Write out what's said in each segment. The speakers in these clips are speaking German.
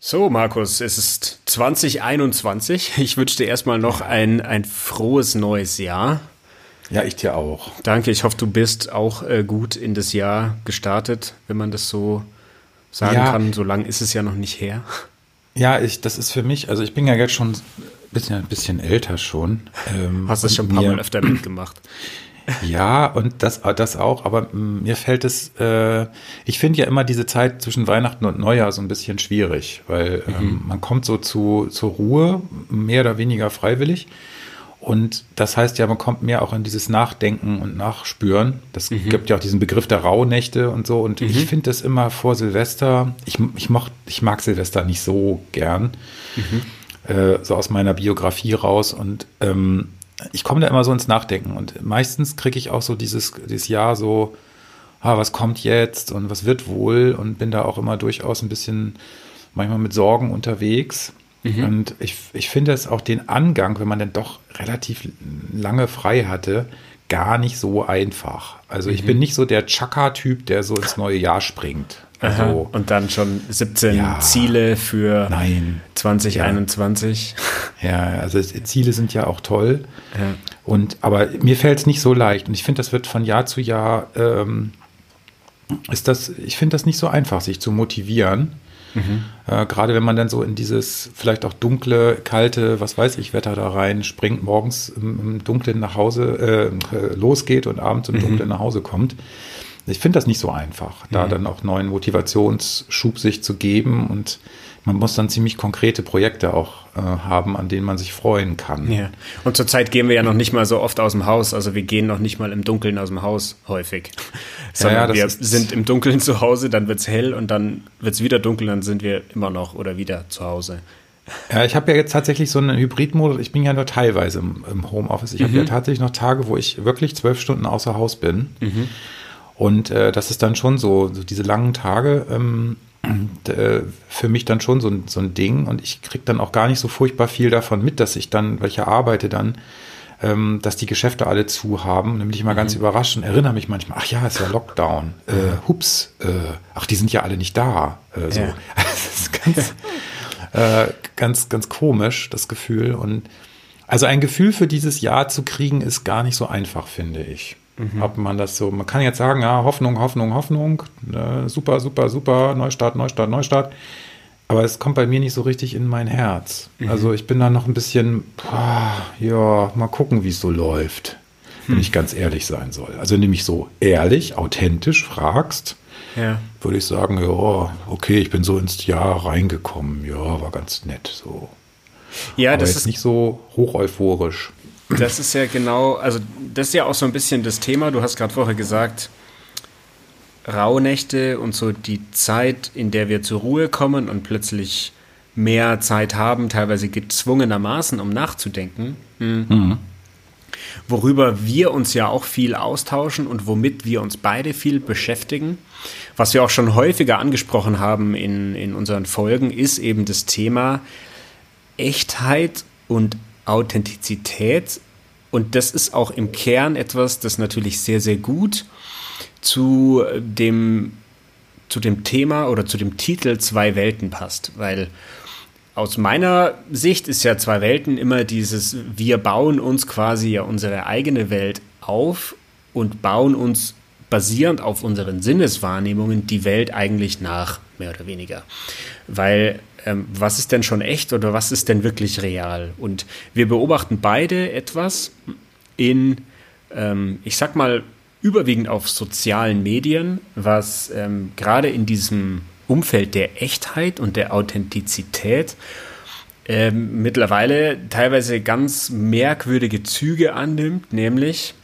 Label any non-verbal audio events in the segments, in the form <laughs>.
So, Markus, es ist 2021. Ich wünsche dir erstmal noch ein, ein frohes neues Jahr. Ja, ich dir auch. Danke, ich hoffe, du bist auch äh, gut in das Jahr gestartet, wenn man das so sagen ja. kann. So lange ist es ja noch nicht her. Ja, ich, das ist für mich, also ich bin ja jetzt schon ein bisschen, ein bisschen älter schon. Ähm, Hast es schon ein paar Mal öfter mitgemacht. Ja, und das, das auch, aber mir fällt es, äh, ich finde ja immer diese Zeit zwischen Weihnachten und Neujahr so ein bisschen schwierig, weil ähm, mhm. man kommt so zu, zur Ruhe, mehr oder weniger freiwillig. Und das heißt ja, man kommt mehr auch in dieses Nachdenken und Nachspüren. Das mhm. gibt ja auch diesen Begriff der Rauhnächte und so. Und mhm. ich finde das immer vor Silvester, ich, ich, mocht, ich mag Silvester nicht so gern, mhm. äh, so aus meiner Biografie raus. Und ähm, ich komme da immer so ins Nachdenken. Und meistens kriege ich auch so dieses, dieses Jahr so, ah, was kommt jetzt und was wird wohl? Und bin da auch immer durchaus ein bisschen manchmal mit Sorgen unterwegs. Mhm. Und ich, ich finde es auch den Angang, wenn man dann doch relativ lange frei hatte, gar nicht so einfach. Also ich mhm. bin nicht so der Chaka-Typ, der so ins neue Jahr springt. Also, und dann schon 17 ja, Ziele für nein, 2021. Ja. ja, also Ziele sind ja auch toll. Ja. Und, aber mir fällt es nicht so leicht. Und ich finde, das wird von Jahr zu Jahr, ähm, ist das, ich finde das nicht so einfach, sich zu motivieren. Mhm. Äh, Gerade wenn man dann so in dieses vielleicht auch dunkle, kalte, was weiß ich, Wetter da rein springt, morgens im, im Dunklen nach Hause äh, losgeht und abends im mhm. Dunklen nach Hause kommt. Ich finde das nicht so einfach, da mhm. dann auch neuen Motivationsschub sich zu geben und man muss dann ziemlich konkrete Projekte auch äh, haben, an denen man sich freuen kann. Ja. Und zurzeit gehen wir ja noch nicht mal so oft aus dem Haus. Also wir gehen noch nicht mal im Dunkeln aus dem Haus häufig. <laughs> Sondern ja, ja, wir sind im Dunkeln zu Hause, dann wird es hell und dann wird es wieder dunkel, dann sind wir immer noch oder wieder zu Hause. Ja, ich habe ja jetzt tatsächlich so einen Hybridmodus. Ich bin ja nur teilweise im, im Homeoffice. Ich mhm. habe ja tatsächlich noch Tage, wo ich wirklich zwölf Stunden außer Haus bin. Mhm. Und äh, das ist dann schon so, so diese langen Tage, ähm, äh, für mich dann schon so, so ein Ding und ich kriege dann auch gar nicht so furchtbar viel davon mit, dass ich dann, weil ich ja arbeite dann, ähm, dass die Geschäfte alle zu haben. Und dann bin ich immer mhm. ganz überrascht und erinnere mich manchmal, ach ja, ist ja Lockdown. Äh, hups, äh, ach, die sind ja alle nicht da. Äh, so. Ja. <laughs> das ist ganz, äh, ganz, ganz komisch, das Gefühl. Und also ein Gefühl für dieses Jahr zu kriegen, ist gar nicht so einfach, finde ich. Mhm. Ob man das so, man kann jetzt sagen, ja, Hoffnung, Hoffnung, Hoffnung, äh, super, super, super, Neustart, Neustart, Neustart. Aber es kommt bei mir nicht so richtig in mein Herz. Mhm. Also ich bin da noch ein bisschen, boah, ja, mal gucken, wie es so läuft, wenn mhm. ich ganz ehrlich sein soll. Also nämlich so ehrlich, authentisch fragst, ja. würde ich sagen, ja, okay, ich bin so ins Jahr reingekommen, ja, war ganz nett so. Ja, Aber das ist nicht so hoch euphorisch. Das ist ja genau, also das ist ja auch so ein bisschen das Thema. Du hast gerade vorher gesagt, Rauhnächte und so die Zeit, in der wir zur Ruhe kommen und plötzlich mehr Zeit haben, teilweise gezwungenermaßen, um nachzudenken. Hm. Mhm. Worüber wir uns ja auch viel austauschen und womit wir uns beide viel beschäftigen. Was wir auch schon häufiger angesprochen haben in, in unseren Folgen, ist eben das Thema Echtheit und Authentizität. Und das ist auch im Kern etwas, das natürlich sehr, sehr gut zu dem, zu dem Thema oder zu dem Titel Zwei Welten passt. Weil aus meiner Sicht ist ja Zwei Welten immer dieses, wir bauen uns quasi ja unsere eigene Welt auf und bauen uns basierend auf unseren Sinneswahrnehmungen die Welt eigentlich nach, mehr oder weniger. Weil ähm, was ist denn schon echt oder was ist denn wirklich real? Und wir beobachten beide etwas in, ähm, ich sag mal, überwiegend auf sozialen Medien, was ähm, gerade in diesem Umfeld der Echtheit und der Authentizität ähm, mittlerweile teilweise ganz merkwürdige Züge annimmt, nämlich,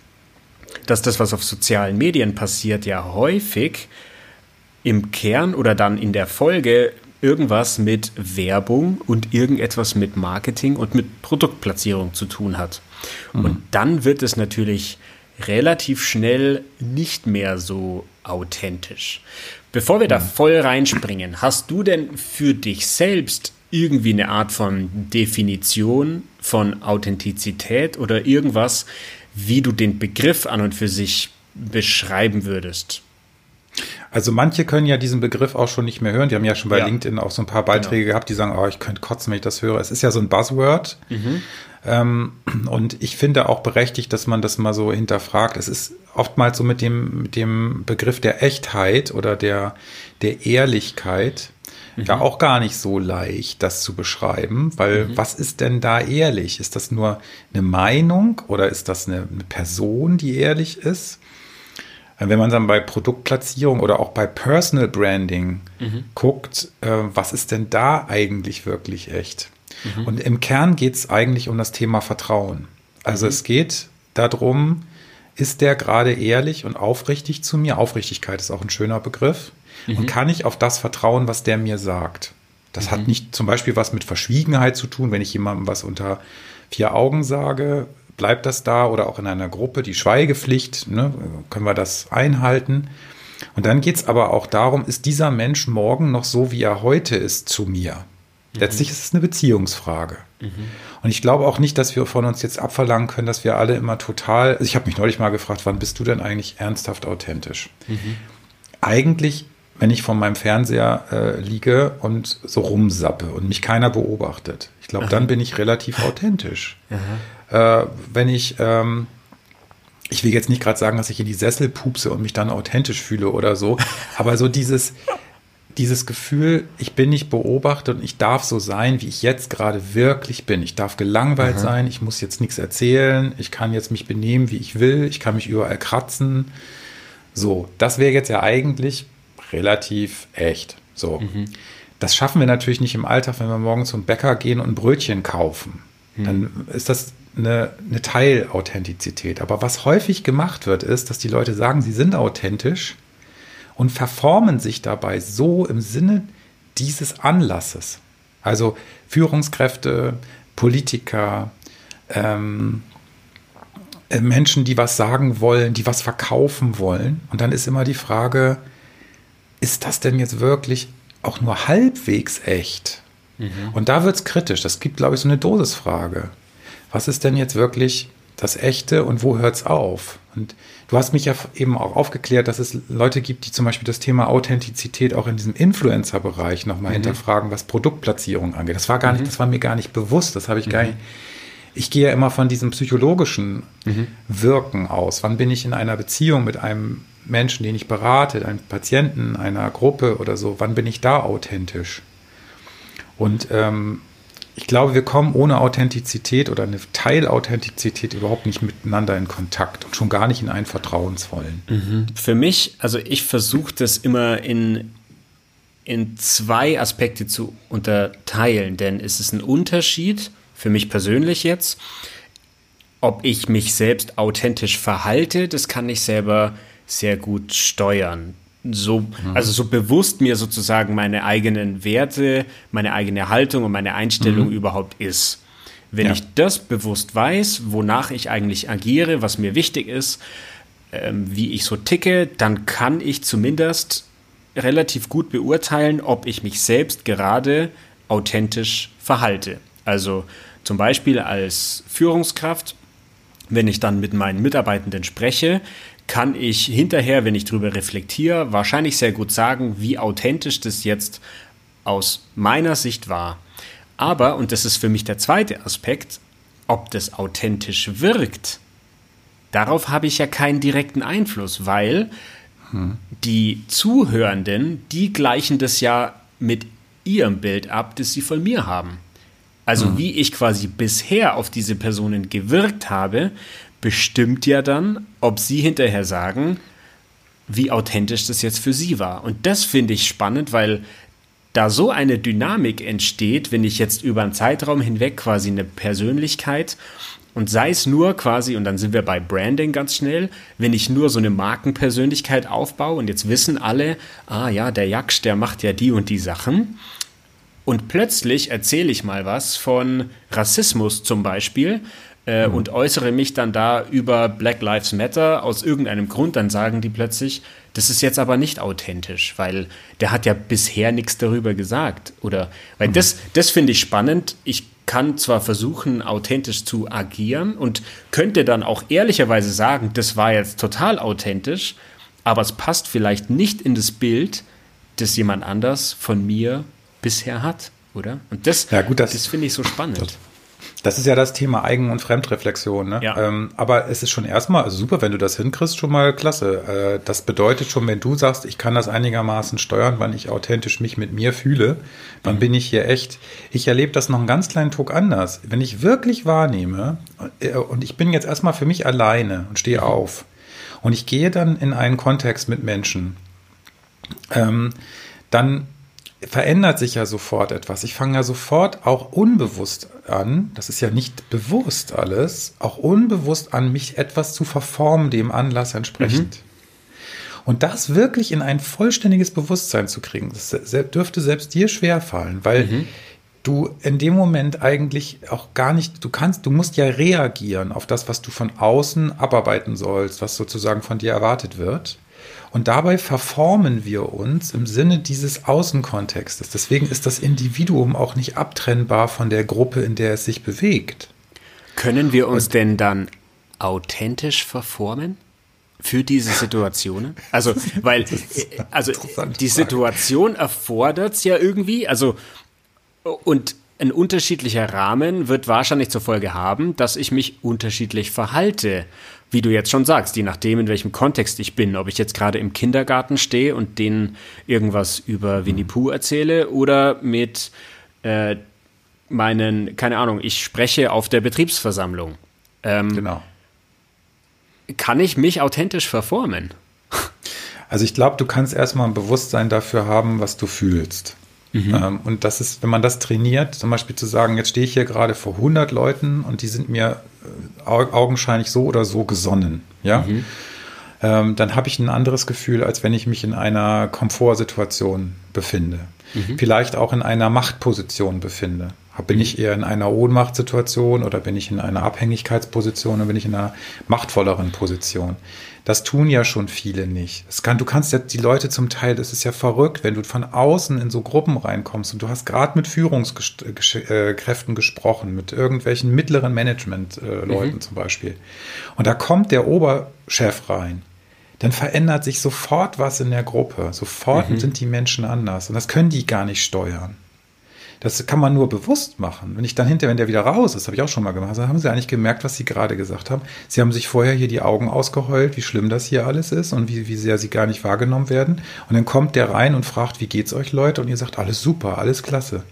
dass das, was auf sozialen Medien passiert, ja häufig im Kern oder dann in der Folge irgendwas mit Werbung und irgendetwas mit Marketing und mit Produktplatzierung zu tun hat. Mhm. Und dann wird es natürlich relativ schnell nicht mehr so authentisch. Bevor wir da mhm. voll reinspringen, hast du denn für dich selbst irgendwie eine Art von Definition von Authentizität oder irgendwas, wie du den Begriff an und für sich beschreiben würdest? Also manche können ja diesen Begriff auch schon nicht mehr hören. Die haben ja schon bei ja. LinkedIn auch so ein paar Beiträge genau. gehabt, die sagen, oh, ich könnte kotzen, wenn ich das höre. Es ist ja so ein Buzzword. Mhm. Ähm, und ich finde auch berechtigt, dass man das mal so hinterfragt. Es ist oftmals so mit dem, mit dem Begriff der Echtheit oder der, der Ehrlichkeit mhm. ja auch gar nicht so leicht, das zu beschreiben, weil mhm. was ist denn da ehrlich? Ist das nur eine Meinung oder ist das eine, eine Person, die ehrlich ist? Wenn man dann bei Produktplatzierung oder auch bei Personal Branding mhm. guckt, äh, was ist denn da eigentlich wirklich echt? Mhm. Und im Kern geht es eigentlich um das Thema Vertrauen. Also mhm. es geht darum, ist der gerade ehrlich und aufrichtig zu mir? Aufrichtigkeit ist auch ein schöner Begriff. Und mhm. kann ich auf das vertrauen, was der mir sagt? Das hat mhm. nicht zum Beispiel was mit Verschwiegenheit zu tun, wenn ich jemandem was unter vier Augen sage, bleibt das da oder auch in einer Gruppe, die Schweigepflicht, ne, können wir das einhalten. Und dann geht es aber auch darum, ist dieser Mensch morgen noch so, wie er heute ist, zu mir? Mhm. Letztlich ist es eine Beziehungsfrage. Mhm. Und ich glaube auch nicht, dass wir von uns jetzt abverlangen können, dass wir alle immer total. Also ich habe mich neulich mal gefragt, wann bist du denn eigentlich ernsthaft authentisch? Mhm. Eigentlich, wenn ich vor meinem Fernseher äh, liege und so rumsappe und mich keiner beobachtet. Ich glaube, dann bin ich relativ authentisch. Aha äh, wenn ich, ähm, ich will jetzt nicht gerade sagen, dass ich in die Sessel pupse und mich dann authentisch fühle oder so, <laughs> aber so dieses, dieses Gefühl, ich bin nicht beobachtet und ich darf so sein, wie ich jetzt gerade wirklich bin. Ich darf gelangweilt Aha. sein, ich muss jetzt nichts erzählen, ich kann jetzt mich benehmen, wie ich will, ich kann mich überall kratzen. So, das wäre jetzt ja eigentlich relativ echt. So. Mhm. Das schaffen wir natürlich nicht im Alltag, wenn wir morgen zum Bäcker gehen und ein Brötchen kaufen. Mhm. Dann ist das eine, eine Teilauthentizität. Aber was häufig gemacht wird, ist, dass die Leute sagen, sie sind authentisch und verformen sich dabei so im Sinne dieses Anlasses. Also Führungskräfte, Politiker, ähm, äh, Menschen, die was sagen wollen, die was verkaufen wollen. Und dann ist immer die Frage, ist das denn jetzt wirklich auch nur halbwegs echt? Mhm. Und da wird es kritisch. Das gibt, glaube ich, so eine Dosisfrage was ist denn jetzt wirklich das Echte und wo hört es auf? Und du hast mich ja eben auch aufgeklärt, dass es Leute gibt, die zum Beispiel das Thema Authentizität auch in diesem Influencer-Bereich nochmal mhm. hinterfragen, was Produktplatzierung angeht. Das war gar nicht, mhm. das war mir gar nicht bewusst. Das habe ich mhm. gar nicht. Ich gehe ja immer von diesem psychologischen mhm. Wirken aus. Wann bin ich in einer Beziehung mit einem Menschen, den ich berate, einem Patienten, einer Gruppe oder so? Wann bin ich da authentisch? Und ähm, ich glaube, wir kommen ohne Authentizität oder eine Teilauthentizität überhaupt nicht miteinander in Kontakt und schon gar nicht in einen vertrauensvollen. Mhm. Für mich, also ich versuche das immer in, in zwei Aspekte zu unterteilen, denn es ist ein Unterschied, für mich persönlich jetzt, ob ich mich selbst authentisch verhalte, das kann ich selber sehr gut steuern so, also so bewusst mir sozusagen meine eigenen Werte, meine eigene Haltung und meine Einstellung mhm. überhaupt ist. Wenn ja. ich das bewusst weiß, wonach ich eigentlich agiere, was mir wichtig ist, ähm, wie ich so ticke, dann kann ich zumindest relativ gut beurteilen, ob ich mich selbst gerade authentisch verhalte. Also zum Beispiel als Führungskraft, wenn ich dann mit meinen Mitarbeitenden spreche, kann ich hinterher, wenn ich darüber reflektiere, wahrscheinlich sehr gut sagen, wie authentisch das jetzt aus meiner Sicht war. Aber, und das ist für mich der zweite Aspekt, ob das authentisch wirkt, darauf habe ich ja keinen direkten Einfluss, weil hm. die Zuhörenden, die gleichen das ja mit ihrem Bild ab, das sie von mir haben. Also hm. wie ich quasi bisher auf diese Personen gewirkt habe, bestimmt ja dann, ob sie hinterher sagen, wie authentisch das jetzt für sie war. Und das finde ich spannend, weil da so eine Dynamik entsteht, wenn ich jetzt über einen Zeitraum hinweg quasi eine Persönlichkeit und sei es nur quasi, und dann sind wir bei Branding ganz schnell, wenn ich nur so eine Markenpersönlichkeit aufbaue und jetzt wissen alle, ah ja, der Jaksch, der macht ja die und die Sachen. Und plötzlich erzähle ich mal was von Rassismus zum Beispiel äh, mhm. und äußere mich dann da über Black Lives Matter aus irgendeinem Grund, dann sagen die plötzlich, das ist jetzt aber nicht authentisch, weil der hat ja bisher nichts darüber gesagt. Oder weil mhm. das, das finde ich spannend. Ich kann zwar versuchen, authentisch zu agieren und könnte dann auch ehrlicherweise sagen, das war jetzt total authentisch, aber es passt vielleicht nicht in das Bild, das jemand anders von mir bisher hat, oder? Und das, ja, gut, das, das finde ich so spannend. Das, das ist ja das Thema Eigen- und Fremdreflexion. Ne? Ja. Ähm, aber es ist schon erstmal also super, wenn du das hinkriegst, schon mal klasse. Äh, das bedeutet schon, wenn du sagst, ich kann das einigermaßen steuern, wann ich authentisch mich mit mir fühle, dann mhm. bin ich hier echt. Ich erlebe das noch einen ganz kleinen Tuck anders. Wenn ich wirklich wahrnehme, äh, und ich bin jetzt erstmal für mich alleine und stehe mhm. auf, und ich gehe dann in einen Kontext mit Menschen, ähm, dann verändert sich ja sofort etwas. Ich fange ja sofort auch unbewusst an, das ist ja nicht bewusst alles, auch unbewusst an, mich etwas zu verformen, dem Anlass entsprechend. Mhm. Und das wirklich in ein vollständiges Bewusstsein zu kriegen, das dürfte selbst dir schwer fallen, weil mhm. du in dem Moment eigentlich auch gar nicht, du kannst, du musst ja reagieren auf das, was du von außen abarbeiten sollst, was sozusagen von dir erwartet wird. Und dabei verformen wir uns im Sinne dieses Außenkontextes. Deswegen ist das Individuum auch nicht abtrennbar von der Gruppe, in der es sich bewegt. Können wir uns Und, denn dann authentisch verformen? Für diese Situationen? Also, <laughs> weil, also, die Situation erfordert es ja irgendwie, also, und ein unterschiedlicher Rahmen wird wahrscheinlich zur Folge haben, dass ich mich unterschiedlich verhalte wie du jetzt schon sagst, je nachdem, in welchem Kontext ich bin, ob ich jetzt gerade im Kindergarten stehe und denen irgendwas über Winnie Pooh erzähle oder mit äh, meinen, keine Ahnung, ich spreche auf der Betriebsversammlung. Ähm, genau. Kann ich mich authentisch verformen? Also ich glaube, du kannst erstmal ein Bewusstsein dafür haben, was du fühlst. Mhm. Ähm, und das ist, wenn man das trainiert, zum Beispiel zu sagen, jetzt stehe ich hier gerade vor 100 Leuten und die sind mir äh, augenscheinlich so oder so gesonnen, ja, mhm. ähm, dann habe ich ein anderes Gefühl, als wenn ich mich in einer Komfortsituation befinde. Mhm. Vielleicht auch in einer Machtposition befinde. Bin ich eher in einer Ohnmachtssituation oder bin ich in einer Abhängigkeitsposition oder bin ich in einer machtvolleren Position? Das tun ja schon viele nicht. Kann, du kannst ja die Leute zum Teil, das ist ja verrückt, wenn du von außen in so Gruppen reinkommst und du hast gerade mit Führungskräften äh, gesprochen, mit irgendwelchen mittleren Management-Leuten mhm. zum Beispiel. Und da kommt der Oberchef rein dann verändert sich sofort was in der Gruppe. Sofort mhm. sind die Menschen anders. Und das können die gar nicht steuern. Das kann man nur bewusst machen. Wenn ich dann hinterher, wenn der wieder raus ist, habe ich auch schon mal gemacht, dann haben sie eigentlich gemerkt, was sie gerade gesagt haben. Sie haben sich vorher hier die Augen ausgeheult, wie schlimm das hier alles ist und wie, wie sehr sie gar nicht wahrgenommen werden. Und dann kommt der rein und fragt, wie geht's euch Leute? Und ihr sagt, alles super, alles klasse.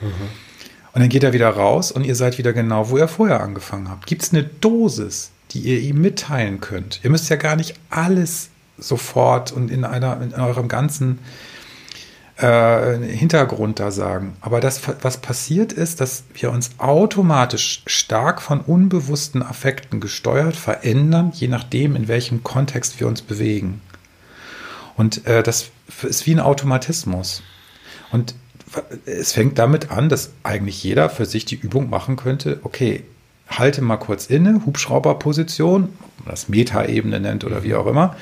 Mhm. Und dann geht er wieder raus und ihr seid wieder genau, wo ihr vorher angefangen habt. Gibt es eine Dosis, die ihr ihm mitteilen könnt? Ihr müsst ja gar nicht alles sofort und in einer, in eurem ganzen äh, Hintergrund da sagen. Aber das, was passiert ist, dass wir uns automatisch stark von unbewussten Affekten gesteuert verändern, je nachdem, in welchem Kontext wir uns bewegen. Und äh, das ist wie ein Automatismus. Und es fängt damit an, dass eigentlich jeder für sich die Übung machen könnte, okay, halte mal kurz inne, Hubschrauberposition, das Metaebene nennt oder wie auch immer.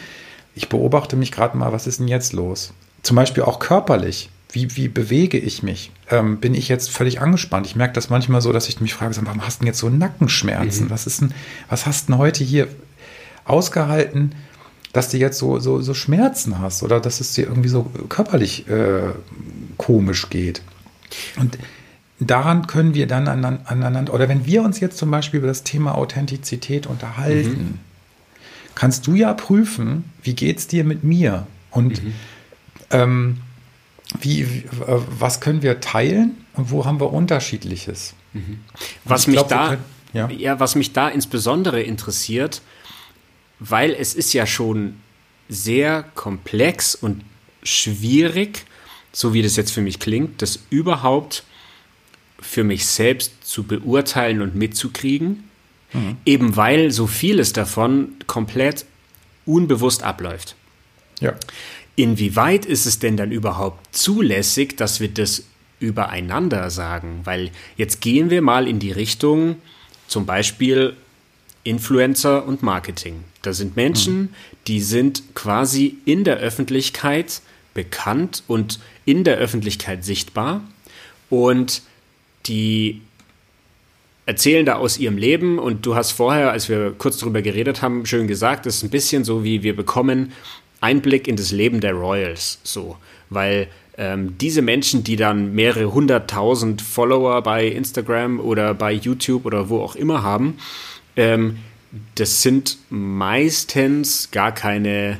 Ich beobachte mich gerade mal, was ist denn jetzt los? Zum Beispiel auch körperlich. Wie, wie bewege ich mich? Ähm, bin ich jetzt völlig angespannt? Ich merke das manchmal so, dass ich mich frage, warum hast du denn jetzt so Nackenschmerzen? Mhm. Was ist denn, was hast du denn heute hier ausgehalten, dass du jetzt so, so, so Schmerzen hast oder dass es dir irgendwie so körperlich äh, komisch geht? Und daran können wir dann aneinander, oder wenn wir uns jetzt zum Beispiel über das Thema Authentizität unterhalten, mhm. kannst du ja prüfen, wie geht es dir mit mir? Und mhm ähm, wie, äh, was können wir teilen und wo haben wir unterschiedliches? Mhm. Was mich glaub, da, können, ja. ja, was mich da insbesondere interessiert, weil es ist ja schon sehr komplex und schwierig, so wie das jetzt für mich klingt, das überhaupt für mich selbst zu beurteilen und mitzukriegen, mhm. eben weil so vieles davon komplett unbewusst abläuft. Ja. Inwieweit ist es denn dann überhaupt zulässig, dass wir das übereinander sagen? Weil jetzt gehen wir mal in die Richtung zum Beispiel Influencer und Marketing. Da sind Menschen, mhm. die sind quasi in der Öffentlichkeit bekannt und in der Öffentlichkeit sichtbar und die erzählen da aus ihrem Leben und du hast vorher, als wir kurz darüber geredet haben, schön gesagt, das ist ein bisschen so wie wir bekommen Einblick in das Leben der Royals, so, weil ähm, diese Menschen, die dann mehrere hunderttausend Follower bei Instagram oder bei YouTube oder wo auch immer haben, ähm, das sind meistens gar keine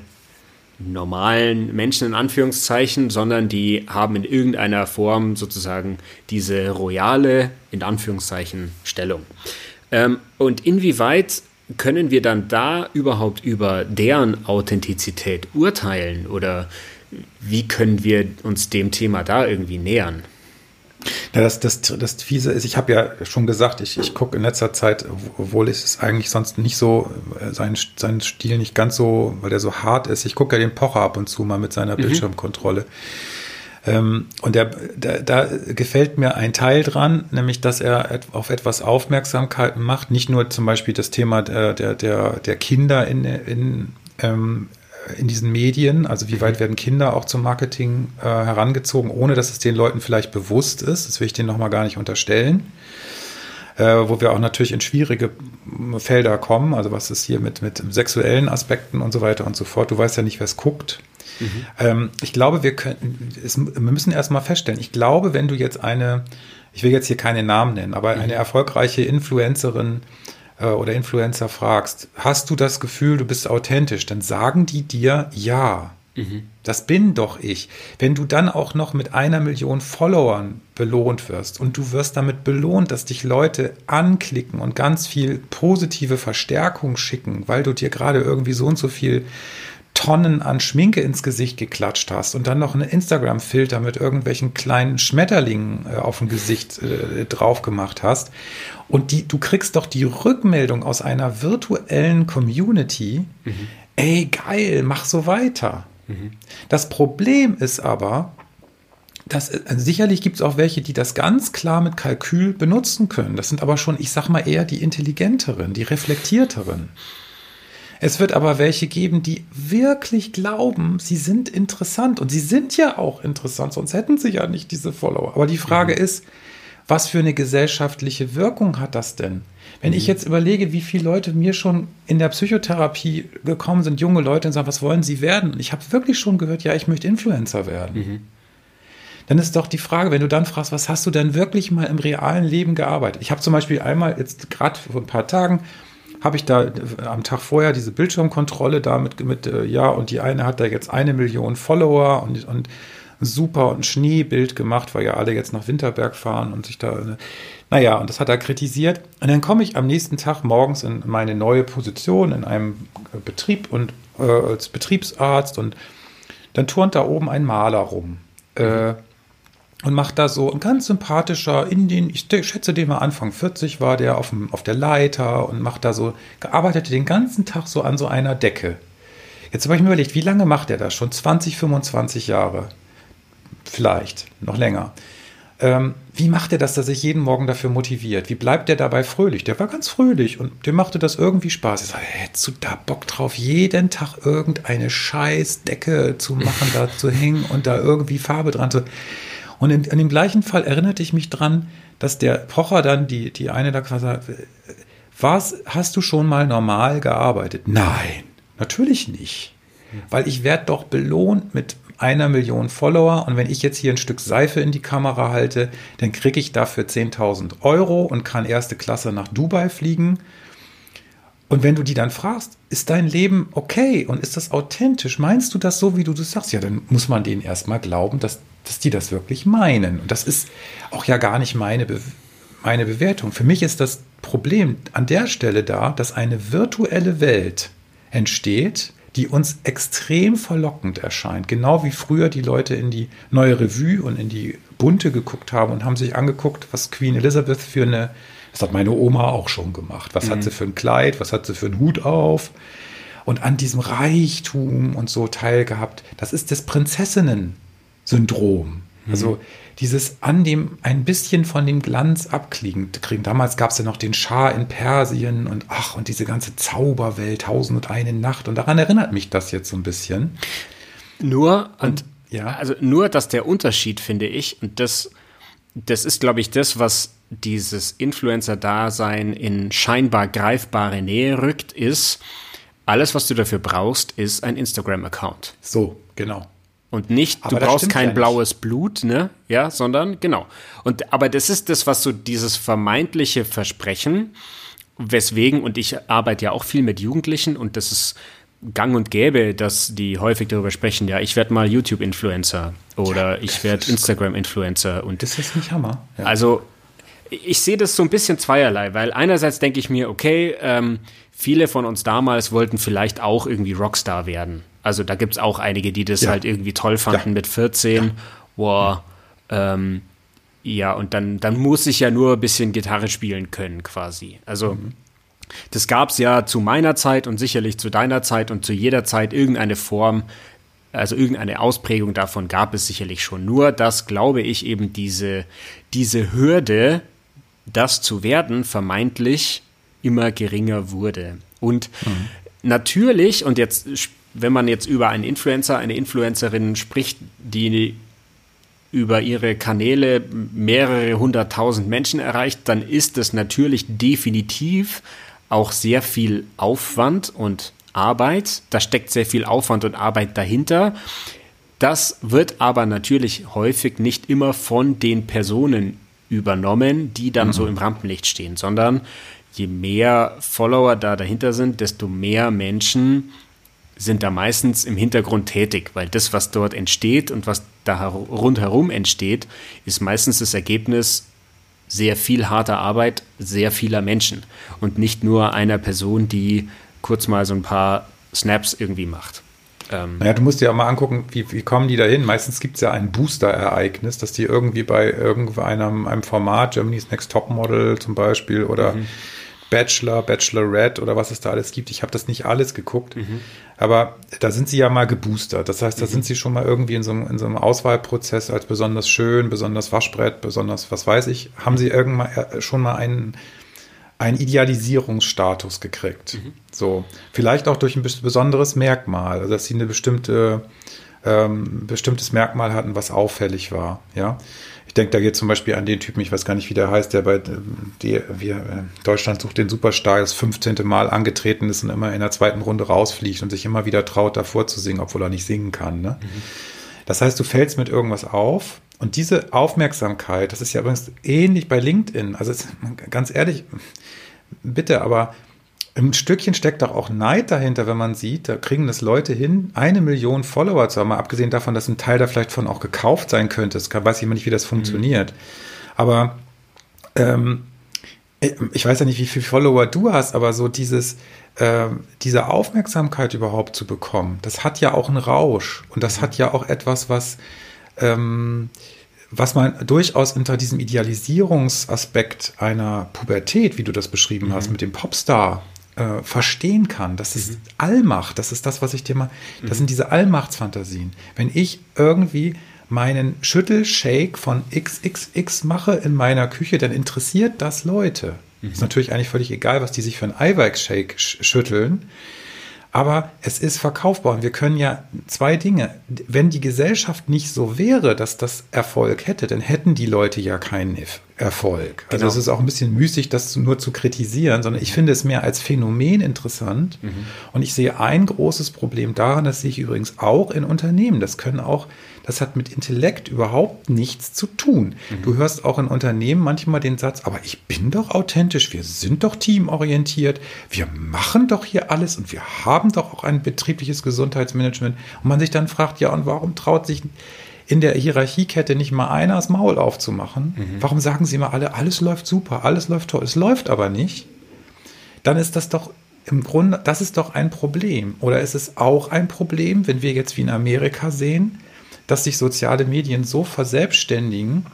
normalen Menschen in Anführungszeichen, sondern die haben in irgendeiner Form sozusagen diese royale, in Anführungszeichen, Stellung. Ähm, und inwieweit können wir dann da überhaupt über deren Authentizität urteilen oder wie können wir uns dem Thema da irgendwie nähern? Ja, das, das, das Fiese ist, ich habe ja schon gesagt, ich, ich gucke in letzter Zeit, obwohl es eigentlich sonst nicht so, äh, sein, sein Stil nicht ganz so, weil der so hart ist. Ich gucke ja den Pocher ab und zu mal mit seiner mhm. Bildschirmkontrolle. Ähm, und der, der, da gefällt mir ein Teil dran, nämlich dass er auf etwas Aufmerksamkeit macht, nicht nur zum Beispiel das Thema der, der, der, der Kinder in, in, ähm, in diesen Medien, also wie weit werden Kinder auch zum Marketing äh, herangezogen, ohne dass es den Leuten vielleicht bewusst ist, das will ich denen nochmal gar nicht unterstellen, wo wir auch natürlich in schwierige Felder kommen, also was ist hier mit, mit sexuellen Aspekten und so weiter und so fort, du weißt ja nicht, wer es guckt. Mhm. Ähm, ich glaube, wir können, es, wir müssen erstmal feststellen, ich glaube, wenn du jetzt eine, ich will jetzt hier keine Namen nennen, aber mhm. eine erfolgreiche Influencerin äh, oder Influencer fragst, hast du das Gefühl, du bist authentisch, dann sagen die dir ja. Mhm. Das bin doch ich. Wenn du dann auch noch mit einer Million Followern belohnt wirst und du wirst damit belohnt, dass dich Leute anklicken und ganz viel positive Verstärkung schicken, weil du dir gerade irgendwie so und so viel Tonnen an Schminke ins Gesicht geklatscht hast und dann noch einen Instagram-Filter mit irgendwelchen kleinen Schmetterlingen äh, auf dem Gesicht äh, drauf gemacht hast. Und die, du kriegst doch die Rückmeldung aus einer virtuellen Community. Mhm. Ey, geil, mach so weiter. Das Problem ist aber, dass also sicherlich gibt es auch welche, die das ganz klar mit Kalkül benutzen können. Das sind aber schon, ich sag mal, eher die intelligenteren, die reflektierteren. Es wird aber welche geben, die wirklich glauben, sie sind interessant. Und sie sind ja auch interessant, sonst hätten sie ja nicht diese Follower. Aber die Frage mhm. ist, was für eine gesellschaftliche Wirkung hat das denn? Wenn mhm. ich jetzt überlege, wie viele Leute mir schon in der Psychotherapie gekommen sind, junge Leute, und sagen, was wollen sie werden? Und ich habe wirklich schon gehört, ja, ich möchte Influencer werden. Mhm. Dann ist doch die Frage, wenn du dann fragst, was hast du denn wirklich mal im realen Leben gearbeitet? Ich habe zum Beispiel einmal jetzt gerade vor ein paar Tagen habe ich da äh, am Tag vorher diese Bildschirmkontrolle da mit, mit äh, ja, und die eine hat da jetzt eine Million Follower und, und super und Schneebild gemacht, weil ja alle jetzt nach Winterberg fahren und sich da, äh, naja, und das hat er kritisiert. Und dann komme ich am nächsten Tag morgens in meine neue Position in einem Betrieb und äh, als Betriebsarzt und dann turnt da oben ein Maler rum. Äh, und macht da so ein ganz sympathischer Indien, ich schätze den mal Anfang 40 war der auf, dem, auf der Leiter und macht da so, gearbeitet den ganzen Tag so an so einer Decke. Jetzt habe ich mir überlegt, wie lange macht er das? Schon 20, 25 Jahre. Vielleicht, noch länger. Ähm, wie macht er das, dass er sich jeden Morgen dafür motiviert? Wie bleibt er dabei fröhlich? Der war ganz fröhlich und dem machte das irgendwie Spaß. Ich sage, hättest du da Bock drauf, jeden Tag irgendeine Scheißdecke zu machen, da zu hängen und da irgendwie Farbe dran zu. Und in, in dem gleichen Fall erinnerte ich mich dran, dass der Pocher dann die, die eine da quasi sagte, was, hast du schon mal normal gearbeitet? Nein, natürlich nicht. Weil ich werde doch belohnt mit einer Million Follower und wenn ich jetzt hier ein Stück Seife in die Kamera halte, dann kriege ich dafür 10.000 Euro und kann erste Klasse nach Dubai fliegen. Und wenn du die dann fragst, ist dein Leben okay und ist das authentisch? Meinst du das so, wie du das sagst? Ja, dann muss man denen erstmal glauben, dass dass die das wirklich meinen. Und das ist auch ja gar nicht meine, Be meine Bewertung. Für mich ist das Problem an der Stelle da, dass eine virtuelle Welt entsteht, die uns extrem verlockend erscheint. Genau wie früher die Leute in die neue Revue und in die bunte geguckt haben und haben sich angeguckt, was Queen Elizabeth für eine, das hat meine Oma auch schon gemacht. Was mhm. hat sie für ein Kleid, was hat sie für einen Hut auf? Und an diesem Reichtum und so teilgehabt. Das ist das Prinzessinnen Syndrom. Mhm. Also dieses an dem ein bisschen von dem Glanz abkriegen. Damals gab es ja noch den Schah in Persien und ach, und diese ganze Zauberwelt, Tausend und eine Nacht. Und daran erinnert mich das jetzt so ein bisschen. Nur, und, ja. also nur, dass der Unterschied, finde ich, und das, das ist, glaube ich, das, was dieses Influencer-Dasein in scheinbar greifbare Nähe rückt, ist, alles, was du dafür brauchst, ist ein Instagram-Account. So, genau. Und nicht, aber du brauchst kein ja blaues Blut, ne? Ja, sondern, genau. Und, aber das ist das, was so dieses vermeintliche Versprechen, weswegen, und ich arbeite ja auch viel mit Jugendlichen und das ist gang und gäbe, dass die häufig darüber sprechen, ja, ich werde mal YouTube-Influencer oder ja, ich werde Instagram-Influencer. Und ist das nicht Hammer? Ja. Also ich sehe das so ein bisschen zweierlei, weil einerseits denke ich mir, okay, ähm, viele von uns damals wollten vielleicht auch irgendwie Rockstar werden. Also da gibt es auch einige, die das ja. halt irgendwie toll fanden ja. mit 14. Ja. Wow. Ähm, ja, und dann, dann muss ich ja nur ein bisschen Gitarre spielen können, quasi. Also mhm. das gab es ja zu meiner Zeit und sicherlich zu deiner Zeit und zu jeder Zeit irgendeine Form, also irgendeine Ausprägung davon gab es sicherlich schon. Nur, dass, glaube ich, eben diese, diese Hürde, das zu werden, vermeintlich immer geringer wurde. Und mhm. natürlich, und jetzt, wenn man jetzt über einen Influencer, eine Influencerin spricht, die über ihre Kanäle mehrere hunderttausend Menschen erreicht, dann ist es natürlich definitiv auch sehr viel Aufwand und Arbeit. Da steckt sehr viel Aufwand und Arbeit dahinter. Das wird aber natürlich häufig nicht immer von den Personen übernommen, die dann mhm. so im Rampenlicht stehen, sondern je mehr Follower da dahinter sind, desto mehr Menschen sind da meistens im Hintergrund tätig, weil das, was dort entsteht und was da rundherum entsteht, ist meistens das Ergebnis sehr viel harter Arbeit sehr vieler Menschen und nicht nur einer Person, die kurz mal so ein paar Snaps irgendwie macht. Ähm naja, du musst dir auch mal angucken, wie, wie kommen die da hin? Meistens gibt es ja ein Booster-Ereignis, dass die irgendwie bei irgendeinem einem Format, Germany's Next Top Model zum Beispiel oder mhm. Bachelor, Bachelorette oder was es da alles gibt. Ich habe das nicht alles geguckt, mhm. aber da sind sie ja mal geboostert. Das heißt, da mhm. sind sie schon mal irgendwie in so, einem, in so einem Auswahlprozess als besonders schön, besonders Waschbrett, besonders was weiß ich, haben sie irgendwann äh, schon mal einen, einen Idealisierungsstatus gekriegt. Mhm. So, vielleicht auch durch ein besonderes Merkmal, also dass sie eine bestimmte ähm, bestimmtes Merkmal hatten, was auffällig war. Ja, ich denke, da geht zum Beispiel an den Typen, ich weiß gar nicht, wie der heißt, der bei die, wir, äh, Deutschland sucht den Superstar das 15. Mal angetreten ist und immer in der zweiten Runde rausfliegt und sich immer wieder traut, davor zu singen, obwohl er nicht singen kann. Ne? Mhm. Das heißt, du fällst mit irgendwas auf und diese Aufmerksamkeit, das ist ja übrigens ähnlich bei LinkedIn. Also ganz ehrlich, bitte, aber ein Stückchen steckt doch auch Neid dahinter, wenn man sieht, da kriegen das Leute hin, eine Million Follower zu haben, mal abgesehen davon, dass ein Teil da vielleicht von auch gekauft sein könnte. Das weiß ich immer nicht, wie das funktioniert. Mhm. Aber ähm, ich weiß ja nicht, wie viele Follower du hast, aber so dieses, äh, diese Aufmerksamkeit überhaupt zu bekommen, das hat ja auch einen Rausch und das hat ja auch etwas, was, ähm, was man durchaus unter diesem Idealisierungsaspekt einer Pubertät, wie du das beschrieben mhm. hast, mit dem Popstar äh, verstehen kann. Das ist mhm. Allmacht. Das ist das, was ich dir mal. Das mhm. sind diese Allmachtsfantasien. Wenn ich irgendwie meinen Schüttelshake von XXX mache in meiner Küche, dann interessiert das Leute. Mhm. Ist natürlich eigentlich völlig egal, was die sich für einen Eiweißshake schütteln. Aber es ist verkaufbar und wir können ja zwei Dinge. Wenn die Gesellschaft nicht so wäre, dass das Erfolg hätte, dann hätten die Leute ja keinen Erfolg. Also genau. es ist auch ein bisschen müßig, das nur zu kritisieren, sondern ich finde es mehr als Phänomen interessant. Mhm. Und ich sehe ein großes Problem daran, das sehe ich übrigens auch in Unternehmen. Das können auch das hat mit Intellekt überhaupt nichts zu tun. Mhm. Du hörst auch in Unternehmen manchmal den Satz, aber ich bin doch authentisch, wir sind doch teamorientiert, wir machen doch hier alles und wir haben doch auch ein betriebliches Gesundheitsmanagement. Und man sich dann fragt, ja, und warum traut sich in der Hierarchiekette nicht mal einer das Maul aufzumachen? Mhm. Warum sagen sie immer alle, alles läuft super, alles läuft toll, es läuft aber nicht? Dann ist das doch im Grunde, das ist doch ein Problem. Oder ist es auch ein Problem, wenn wir jetzt wie in Amerika sehen, dass sich soziale Medien so verselbstständigen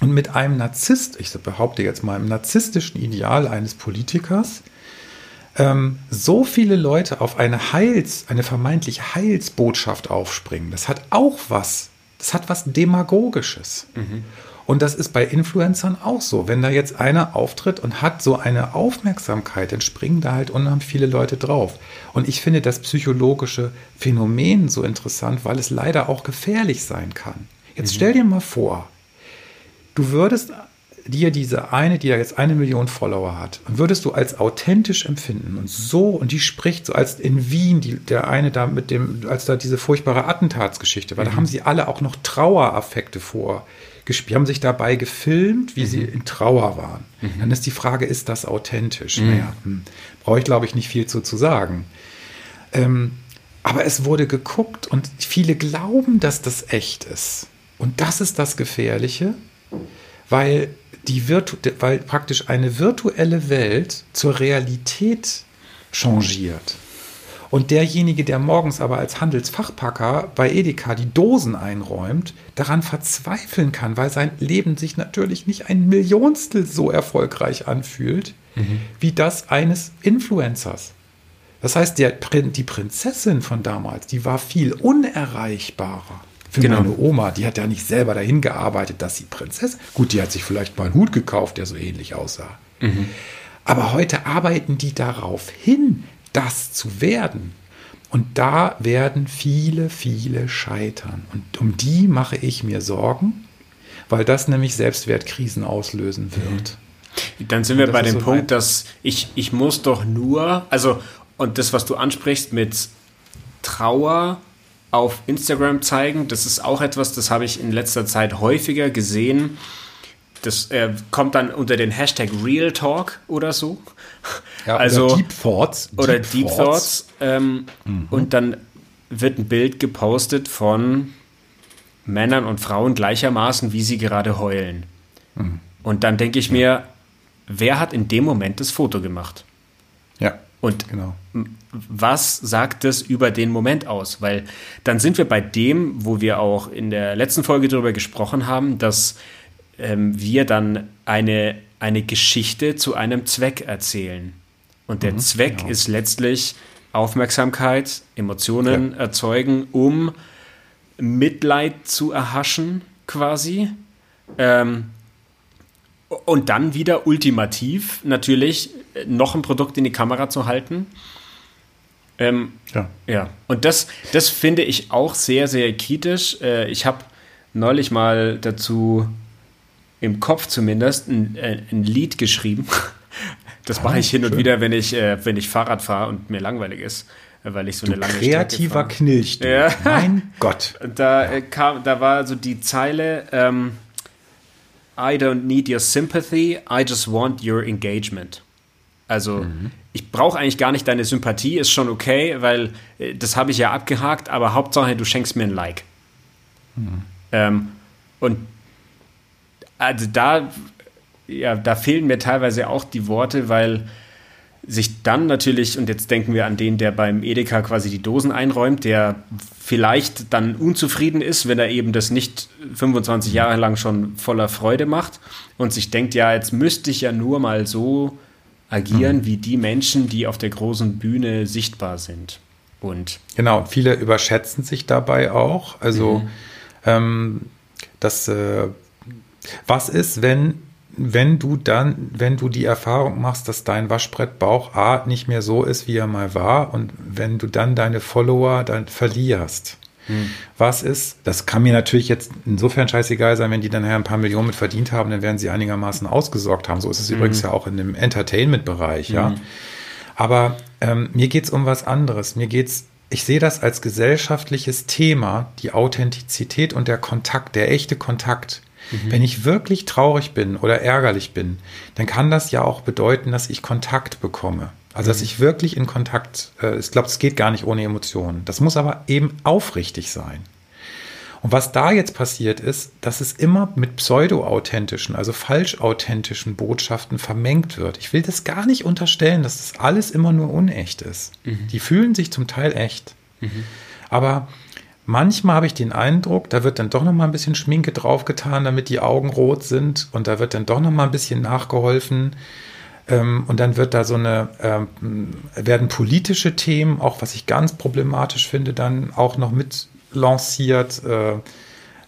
und mit einem Narzisst, ich behaupte jetzt mal, einem narzisstischen Ideal eines Politikers, ähm, so viele Leute auf eine Heils, eine vermeintliche Heilsbotschaft aufspringen. Das hat auch was, das hat was Demagogisches. Mhm. Und das ist bei Influencern auch so. Wenn da jetzt einer auftritt und hat so eine Aufmerksamkeit, dann springen da halt unheimlich viele Leute drauf. Und ich finde das psychologische Phänomen so interessant, weil es leider auch gefährlich sein kann. Jetzt mhm. stell dir mal vor, du würdest dir diese eine, die ja jetzt eine Million Follower hat, würdest du als authentisch empfinden und so, und die spricht so als in Wien, die, der eine da mit dem, als da diese furchtbare Attentatsgeschichte war, mhm. da haben sie alle auch noch Traueraffekte vorgespielt, haben sich dabei gefilmt, wie mhm. sie in Trauer waren. Mhm. Dann ist die Frage, ist das authentisch? Mhm. Naja, hm, brauche ich glaube ich nicht viel zu, zu sagen. Ähm, aber es wurde geguckt und viele glauben, dass das echt ist. Und das ist das Gefährliche, weil, die Virtu weil praktisch eine virtuelle Welt zur Realität changiert. Und derjenige, der morgens aber als Handelsfachpacker bei Edeka die Dosen einräumt, daran verzweifeln kann, weil sein Leben sich natürlich nicht ein Millionstel so erfolgreich anfühlt, mhm. wie das eines Influencers. Das heißt, der, die Prinzessin von damals, die war viel unerreichbarer. Für genau. meine Oma, die hat ja nicht selber dahin gearbeitet, dass sie Prinzessin. Gut, die hat sich vielleicht mal einen Hut gekauft, der so ähnlich aussah. Mhm. Aber heute arbeiten die darauf hin, das zu werden. Und da werden viele, viele scheitern. Und um die mache ich mir Sorgen, weil das nämlich Selbstwertkrisen auslösen wird. Dann sind wir bei dem so Punkt, dass ich, ich muss doch nur, also und das, was du ansprichst mit Trauer auf Instagram zeigen, das ist auch etwas, das habe ich in letzter Zeit häufiger gesehen. Das äh, kommt dann unter den Hashtag Real Talk oder so. Ja, also, oder Deep Thoughts. Deep oder Deep Thoughts. Thoughts ähm, mhm. Und dann wird ein Bild gepostet von Männern und Frauen gleichermaßen, wie sie gerade heulen. Mhm. Und dann denke ich mir, wer hat in dem Moment das Foto gemacht? Ja. Und genau. was sagt das über den Moment aus? Weil dann sind wir bei dem, wo wir auch in der letzten Folge darüber gesprochen haben, dass ähm, wir dann eine, eine Geschichte zu einem Zweck erzählen. Und der mhm, Zweck genau. ist letztlich Aufmerksamkeit, Emotionen ja. erzeugen, um Mitleid zu erhaschen, quasi. Ähm, und dann wieder ultimativ natürlich noch ein Produkt in die Kamera zu halten. Ähm, ja. ja. Und das, das finde ich auch sehr, sehr kritisch. Äh, ich habe neulich mal dazu im Kopf zumindest ein, äh, ein Lied geschrieben. <laughs> Das mache ich hin und wieder, wenn ich, äh, wenn ich Fahrrad fahre und mir langweilig ist, äh, weil ich so du eine lange kreativer Knilch. Ja. Mein <laughs> Gott. Da äh, kam, da war so die Zeile. Ähm, I don't need your sympathy, I just want your engagement. Also mhm. ich brauche eigentlich gar nicht deine Sympathie, ist schon okay, weil äh, das habe ich ja abgehakt, aber Hauptsache, du schenkst mir ein Like. Mhm. Ähm, und also da, ja, da fehlen mir teilweise auch die Worte, weil sich dann natürlich, und jetzt denken wir an den, der beim Edeka quasi die Dosen einräumt, der vielleicht dann unzufrieden ist, wenn er eben das nicht 25 Jahre lang schon voller Freude macht und sich denkt, ja, jetzt müsste ich ja nur mal so agieren mhm. wie die Menschen, die auf der großen Bühne sichtbar sind. Und genau, viele überschätzen sich dabei auch. Also mhm. ähm, das, äh, was ist, wenn wenn du dann, wenn du die Erfahrung machst, dass dein Waschbrettbauch A nicht mehr so ist, wie er mal war, und wenn du dann deine Follower dann verlierst, hm. Was ist, das kann mir natürlich jetzt insofern scheißegal sein, wenn die dann ein paar Millionen mit verdient haben, dann werden sie einigermaßen ausgesorgt haben. So ist es hm. übrigens ja auch in dem Entertainment-Bereich, ja. Hm. Aber ähm, mir geht es um was anderes. Mir geht's, ich sehe das als gesellschaftliches Thema, die Authentizität und der Kontakt, der echte Kontakt. Mhm. Wenn ich wirklich traurig bin oder ärgerlich bin, dann kann das ja auch bedeuten, dass ich Kontakt bekomme. Also, dass mhm. ich wirklich in Kontakt, äh, ich glaube, es geht gar nicht ohne Emotionen. Das muss aber eben aufrichtig sein. Und was da jetzt passiert ist, dass es immer mit pseudo-authentischen, also falsch-authentischen Botschaften vermengt wird. Ich will das gar nicht unterstellen, dass das alles immer nur unecht ist. Mhm. Die fühlen sich zum Teil echt. Mhm. Aber manchmal habe ich den Eindruck, da wird dann doch noch mal ein bisschen Schminke draufgetan, damit die Augen rot sind und da wird dann doch noch mal ein bisschen nachgeholfen. Ähm, und dann wird da so eine, ähm, werden politische Themen, auch was ich ganz problematisch finde, dann auch noch mit lanciert.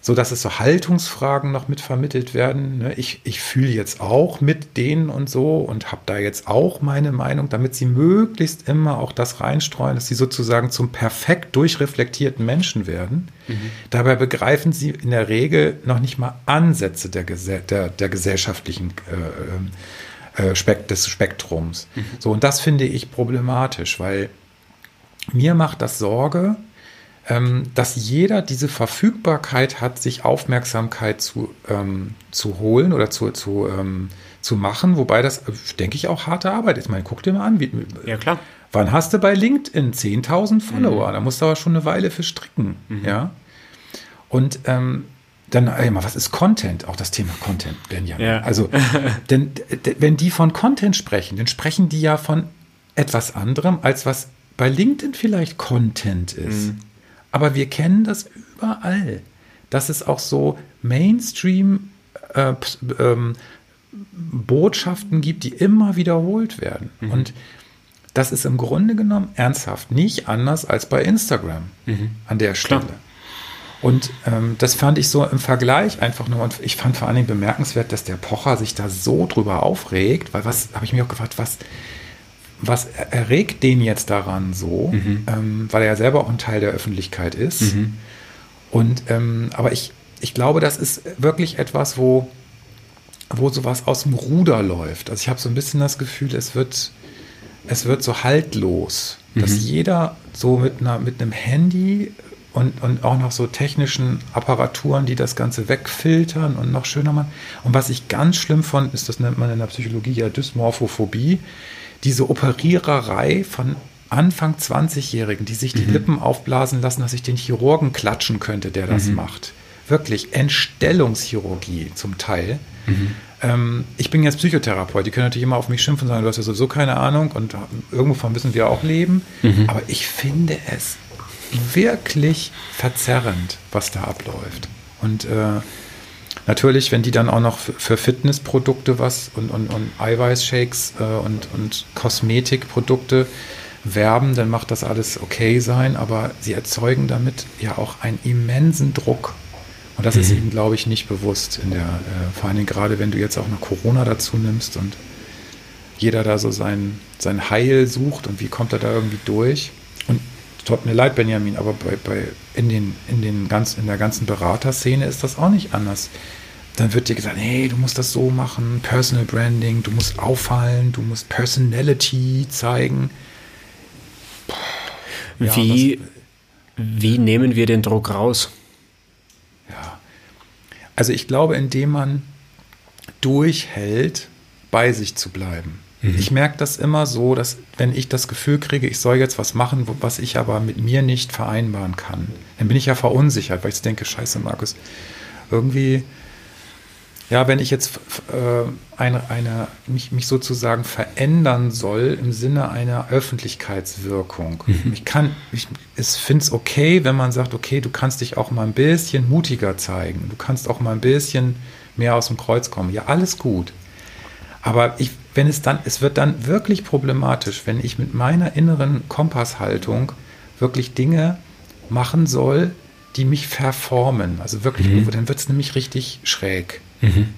Äh, so dass es so Haltungsfragen noch mit vermittelt werden. Ne? Ich, ich fühle jetzt auch mit denen und so und habe da jetzt auch meine Meinung, damit sie möglichst immer auch das reinstreuen, dass sie sozusagen zum perfekt durchreflektierten Menschen werden. Mhm. Dabei begreifen sie in der Regel noch nicht mal Ansätze der, der, der gesellschaftlichen äh, äh, Spekt des Spektrums. Mhm. So, und das finde ich problematisch, weil mir macht das Sorge, dass jeder diese Verfügbarkeit hat, sich Aufmerksamkeit zu, ähm, zu holen oder zu, zu, ähm, zu machen, wobei das, denke ich, auch harte Arbeit ist. Ich meine, guck dir mal an. Wie, ja, klar. Wann hast du bei LinkedIn 10.000 Follower? Mhm. Da musst du aber schon eine Weile für stricken. Mhm. Ja. Und ähm, dann, ey, mal, was ist Content? Auch das Thema Content, Benjamin. Ja. Also, <laughs> denn, wenn die von Content sprechen, dann sprechen die ja von etwas anderem, als was bei LinkedIn vielleicht Content ist. Mhm. Aber wir kennen das überall, dass es auch so Mainstream äh, ähm, Botschaften gibt, die immer wiederholt werden. Mhm. Und das ist im Grunde genommen ernsthaft nicht anders als bei Instagram mhm. an der Stelle. Klar. Und ähm, das fand ich so im Vergleich einfach nur, und ich fand vor allen Dingen bemerkenswert, dass der Pocher sich da so drüber aufregt, weil was, habe ich mich auch gefragt, was, was erregt den jetzt daran so, mhm. ähm, weil er ja selber auch ein Teil der Öffentlichkeit ist. Mhm. Und ähm, aber ich, ich glaube, das ist wirklich etwas, wo, wo sowas aus dem Ruder läuft. Also ich habe so ein bisschen das Gefühl, es wird, es wird so haltlos, mhm. dass jeder so mit, einer, mit einem Handy und, und auch noch so technischen Apparaturen, die das Ganze wegfiltern und noch schöner machen. Und was ich ganz schlimm fand, ist, das nennt man in der Psychologie ja Dysmorphophobie, diese Operiererei von Anfang 20-Jährigen, die sich die mhm. Lippen aufblasen lassen, dass ich den Chirurgen klatschen könnte, der das mhm. macht. Wirklich Entstellungschirurgie zum Teil. Mhm. Ähm, ich bin jetzt Psychotherapeut, die können natürlich immer auf mich schimpfen und sagen, du hast ja sowieso keine Ahnung und irgendwovon müssen wir auch leben. Mhm. Aber ich finde es wirklich verzerrend, was da abläuft. Und äh, Natürlich, wenn die dann auch noch für Fitnessprodukte was und, und, und Eiweißshakes äh, und, und Kosmetikprodukte werben, dann macht das alles okay sein, aber sie erzeugen damit ja auch einen immensen Druck. Und das mhm. ist ihnen, glaube ich, nicht bewusst in der, äh, vor allem gerade wenn du jetzt auch noch Corona dazu nimmst und jeder da so sein, sein Heil sucht und wie kommt er da irgendwie durch. Und tut mir leid, Benjamin, aber bei, bei, in, den, in, den ganz, in der ganzen Beraterszene ist das auch nicht anders dann wird dir gesagt, hey, du musst das so machen, Personal Branding, du musst auffallen, du musst Personality zeigen. Ja, wie, das, wie nehmen wir den Druck raus? Ja, also ich glaube, indem man durchhält, bei sich zu bleiben. Mhm. Ich merke das immer so, dass wenn ich das Gefühl kriege, ich soll jetzt was machen, was ich aber mit mir nicht vereinbaren kann, dann bin ich ja verunsichert, weil ich denke, scheiße, Markus, irgendwie ja, wenn ich jetzt äh, eine, eine, mich, mich sozusagen verändern soll im Sinne einer Öffentlichkeitswirkung. Mhm. Ich kann, ich finde es okay, wenn man sagt, okay, du kannst dich auch mal ein bisschen mutiger zeigen. Du kannst auch mal ein bisschen mehr aus dem Kreuz kommen. Ja, alles gut. Aber ich, wenn es dann, es wird dann wirklich problematisch, wenn ich mit meiner inneren Kompasshaltung wirklich Dinge machen soll, die mich verformen. Also wirklich, mhm. dann wird es nämlich richtig schräg. Mhm.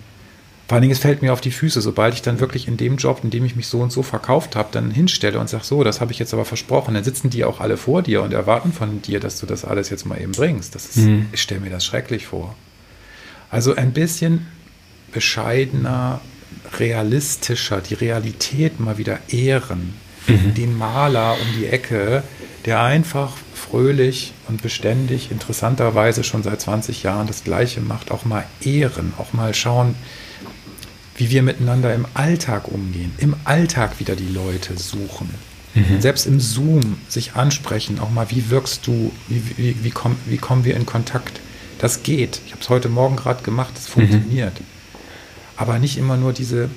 Vor allen Dingen, es fällt mir auf die Füße, sobald ich dann wirklich in dem Job, in dem ich mich so und so verkauft habe, dann hinstelle und sage, so, das habe ich jetzt aber versprochen. Dann sitzen die auch alle vor dir und erwarten von dir, dass du das alles jetzt mal eben bringst. Das ist, mhm. Ich stelle mir das schrecklich vor. Also ein bisschen bescheidener, realistischer, die Realität mal wieder ehren. Mhm. Den Maler um die Ecke, der einfach fröhlich und beständig, interessanterweise schon seit 20 Jahren das Gleiche macht, auch mal ehren, auch mal schauen, wie wir miteinander im Alltag umgehen, im Alltag wieder die Leute suchen. Mhm. Selbst im Zoom sich ansprechen, auch mal, wie wirkst du, wie, wie, wie, komm, wie kommen wir in Kontakt? Das geht. Ich habe es heute Morgen gerade gemacht, das funktioniert. Mhm. Aber nicht immer nur diese,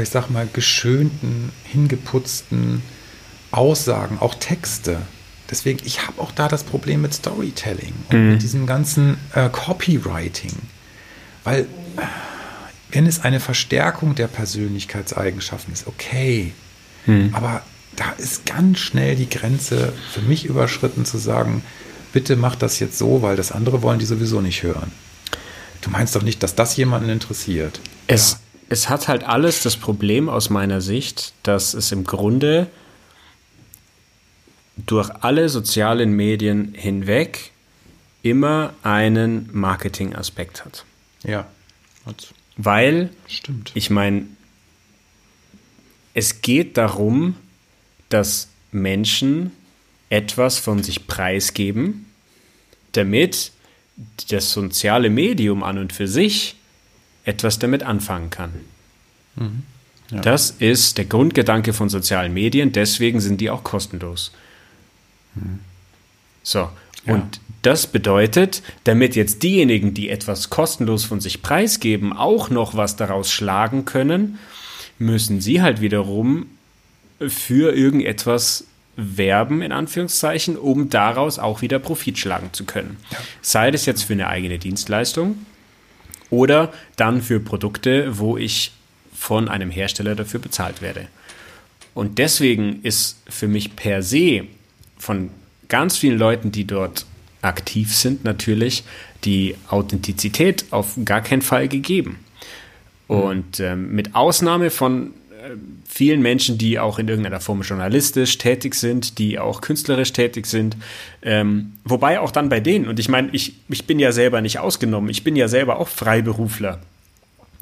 ich sag mal, geschönten, hingeputzten Aussagen, auch Texte. Deswegen, ich habe auch da das Problem mit Storytelling und mhm. mit diesem ganzen äh, Copywriting. Weil, äh, wenn es eine Verstärkung der Persönlichkeitseigenschaften ist, okay. Mhm. Aber da ist ganz schnell die Grenze für mich überschritten zu sagen, bitte mach das jetzt so, weil das andere wollen die sowieso nicht hören. Du meinst doch nicht, dass das jemanden interessiert. Es, ja. es hat halt alles das Problem aus meiner Sicht, dass es im Grunde durch alle sozialen Medien hinweg immer einen Marketing-Aspekt hat. Ja. Weil, Stimmt. ich meine, es geht darum, dass Menschen etwas von sich preisgeben, damit das soziale Medium an und für sich etwas damit anfangen kann. Mhm. Ja. Das ist der Grundgedanke von sozialen Medien, deswegen sind die auch kostenlos. So, ja. und das bedeutet, damit jetzt diejenigen, die etwas kostenlos von sich preisgeben, auch noch was daraus schlagen können, müssen sie halt wiederum für irgendetwas werben, in Anführungszeichen, um daraus auch wieder Profit schlagen zu können. Ja. Sei das jetzt für eine eigene Dienstleistung oder dann für Produkte, wo ich von einem Hersteller dafür bezahlt werde. Und deswegen ist für mich per se von ganz vielen Leuten, die dort aktiv sind, natürlich die Authentizität auf gar keinen Fall gegeben. Mhm. Und ähm, mit Ausnahme von vielen Menschen, die auch in irgendeiner Form journalistisch tätig sind, die auch künstlerisch tätig sind. Ähm, wobei auch dann bei denen, und ich meine, ich, ich bin ja selber nicht ausgenommen, ich bin ja selber auch Freiberufler.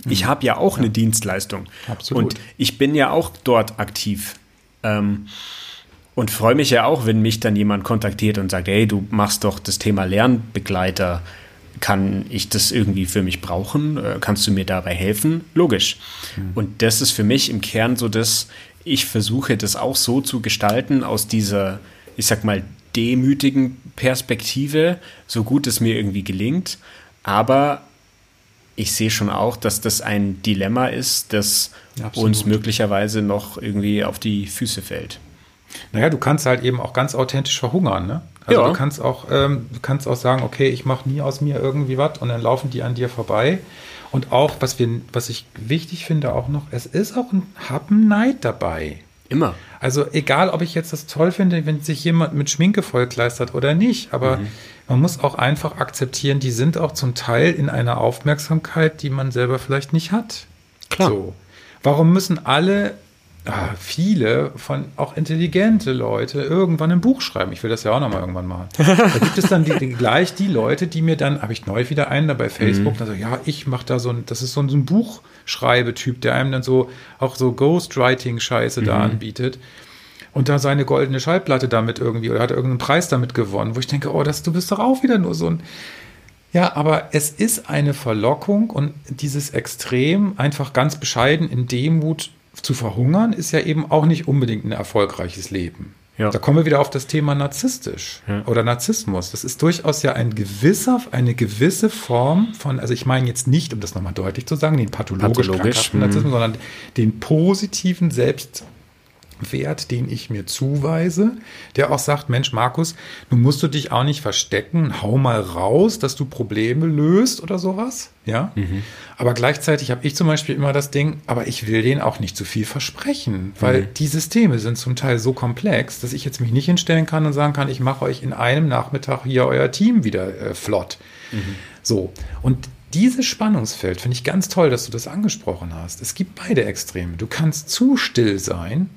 Ich mhm. habe ja auch ja. eine Dienstleistung. Absolut. Und ich bin ja auch dort aktiv. Ähm, und freue mich ja auch, wenn mich dann jemand kontaktiert und sagt, hey, du machst doch das Thema Lernbegleiter kann ich das irgendwie für mich brauchen? Äh, kannst du mir dabei helfen? Logisch. Mhm. Und das ist für mich im Kern so, dass ich versuche, das auch so zu gestalten aus dieser, ich sag mal, demütigen Perspektive, so gut es mir irgendwie gelingt. Aber ich sehe schon auch, dass das ein Dilemma ist, das ja, uns möglicherweise noch irgendwie auf die Füße fällt. Naja, du kannst halt eben auch ganz authentisch verhungern, ne? Also ja. du kannst auch, ähm, du kannst auch sagen, okay, ich mache nie aus mir irgendwie was und dann laufen die an dir vorbei. Und auch, was wir, was ich wichtig finde auch noch, es ist auch ein Happen Neid dabei. Immer. Also egal, ob ich jetzt das toll finde, wenn sich jemand mit Schminke vollkleistert oder nicht, aber mhm. man muss auch einfach akzeptieren, die sind auch zum Teil in einer Aufmerksamkeit, die man selber vielleicht nicht hat. Klar. So. Warum müssen alle ah, viele von auch intelligente Leute irgendwann ein Buch schreiben. Ich will das ja auch nochmal irgendwann machen. <laughs> Da gibt es dann die, die, gleich die Leute, die mir dann, habe ich neu wieder einen da bei Facebook, mhm. also ja, ich mache da so ein, das ist so ein, so ein Buchschreibetyp, der einem dann so auch so Ghostwriting-Scheiße mhm. da anbietet und da seine goldene Schallplatte damit irgendwie oder hat irgendeinen Preis damit gewonnen, wo ich denke, oh, das, du bist doch auch wieder nur so ein. Ja, aber es ist eine Verlockung und dieses Extrem einfach ganz bescheiden in Demut zu verhungern ist ja eben auch nicht unbedingt ein erfolgreiches Leben. Ja. Da kommen wir wieder auf das Thema narzisstisch ja. oder Narzissmus. Das ist durchaus ja ein gewisser, eine gewisse Form von, also ich meine jetzt nicht, um das nochmal deutlich zu sagen, den pathologisch, pathologisch Narzissmus, mhm. sondern den positiven Selbst, Wert, den ich mir zuweise, der auch sagt, Mensch, Markus, nun musst du dich auch nicht verstecken, hau mal raus, dass du Probleme löst oder sowas, ja. Mhm. Aber gleichzeitig habe ich zum Beispiel immer das Ding, aber ich will denen auch nicht zu viel versprechen, weil mhm. die Systeme sind zum Teil so komplex, dass ich jetzt mich nicht hinstellen kann und sagen kann, ich mache euch in einem Nachmittag hier euer Team wieder äh, flott. Mhm. So. Und dieses Spannungsfeld finde ich ganz toll, dass du das angesprochen hast. Es gibt beide Extreme. Du kannst zu still sein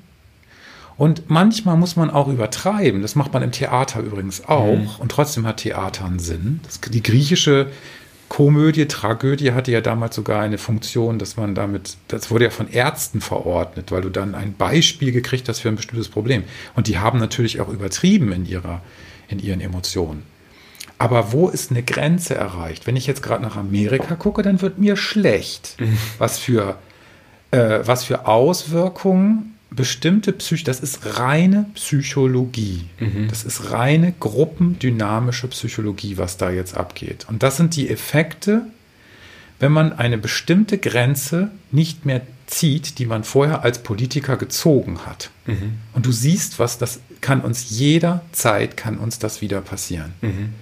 und manchmal muss man auch übertreiben. Das macht man im Theater übrigens auch. Mhm. Und trotzdem hat Theater einen Sinn. Das, die griechische Komödie, Tragödie hatte ja damals sogar eine Funktion, dass man damit, das wurde ja von Ärzten verordnet, weil du dann ein Beispiel gekriegt hast für ein bestimmtes Problem. Und die haben natürlich auch übertrieben in ihrer, in ihren Emotionen. Aber wo ist eine Grenze erreicht? Wenn ich jetzt gerade nach Amerika gucke, dann wird mir schlecht. Mhm. Was für, äh, was für Auswirkungen bestimmte Psych, das ist reine Psychologie. Mhm. Das ist reine gruppendynamische Psychologie, was da jetzt abgeht. Und das sind die Effekte, wenn man eine bestimmte Grenze nicht mehr zieht, die man vorher als Politiker gezogen hat. Mhm. Und du siehst, was das kann uns jederzeit kann uns das wieder passieren. Mhm.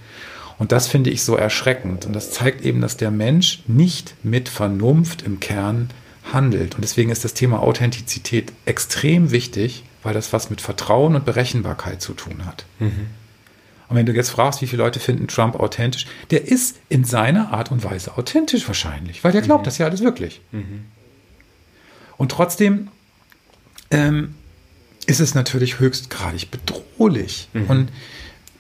Und das finde ich so erschreckend. Und das zeigt eben, dass der Mensch nicht mit Vernunft im Kern handelt. Und deswegen ist das Thema Authentizität extrem wichtig, weil das was mit Vertrauen und Berechenbarkeit zu tun hat. Mhm. Und wenn du jetzt fragst, wie viele Leute finden Trump authentisch, der ist in seiner Art und Weise authentisch wahrscheinlich, weil der glaubt mhm. das ja alles wirklich. Mhm. Und trotzdem ähm, ist es natürlich höchstgradig bedrohlich. Mhm. Und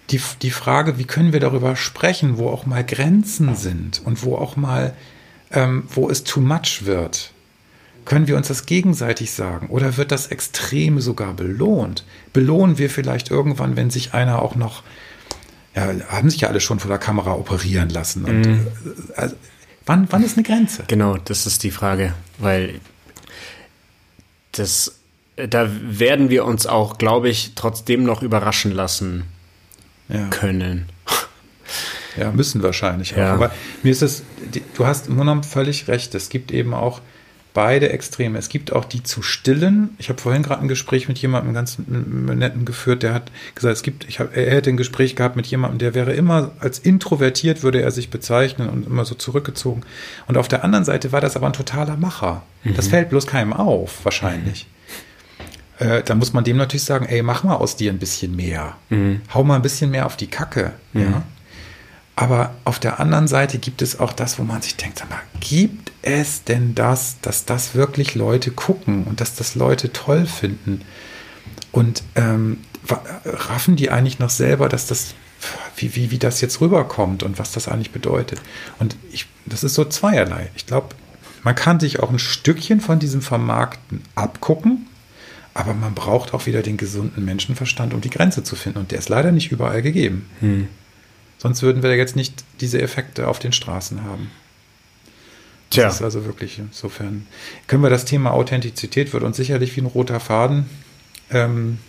die, die Frage, wie können wir darüber sprechen, wo auch mal Grenzen sind und wo auch mal, ähm, wo es too much wird. Können wir uns das gegenseitig sagen oder wird das Extreme sogar belohnt? Belohnen wir vielleicht irgendwann, wenn sich einer auch noch, ja, haben sich ja alle schon vor der Kamera operieren lassen. Und. Äh, also, wann, wann ist eine Grenze? Genau, das ist die Frage, weil das, da werden wir uns auch, glaube ich, trotzdem noch überraschen lassen ja. können. Ja, müssen wahrscheinlich ja. auch. Aber mir ist es, du hast Monam völlig recht. Es gibt eben auch beide Extreme. Es gibt auch die zu stillen. Ich habe vorhin gerade ein Gespräch mit jemandem ganz netten geführt, der hat gesagt, es gibt, ich hab, er hätte ein Gespräch gehabt mit jemandem, der wäre immer als introvertiert, würde er sich bezeichnen und immer so zurückgezogen. Und auf der anderen Seite war das aber ein totaler Macher. Mhm. Das fällt bloß keinem auf, wahrscheinlich. Mhm äh, da muss man dem natürlich sagen, ey, mach mal aus dir ein bisschen mehr. Mhm. Hau mal ein bisschen mehr auf die Kacke. Mhm. Ja? Aber auf der anderen Seite gibt es auch das, wo man sich denkt, sag mal, gibt es denn das, dass das wirklich Leute gucken und dass das Leute toll finden? Und ähm, raffen die eigentlich noch selber, dass das, wie, wie, wie das jetzt rüberkommt und was das eigentlich bedeutet? Und ich, das ist so zweierlei. Ich glaube, man kann sich auch ein Stückchen von diesem Vermarkten abgucken, aber man braucht auch wieder den gesunden Menschenverstand, um die Grenze zu finden. Und der ist leider nicht überall gegeben. Hm. Sonst würden wir jetzt nicht diese Effekte auf den Straßen haben. Tja. Das ist also wirklich insofern. Können wir das Thema Authentizität, wird uns sicherlich wie ein roter Faden ähm,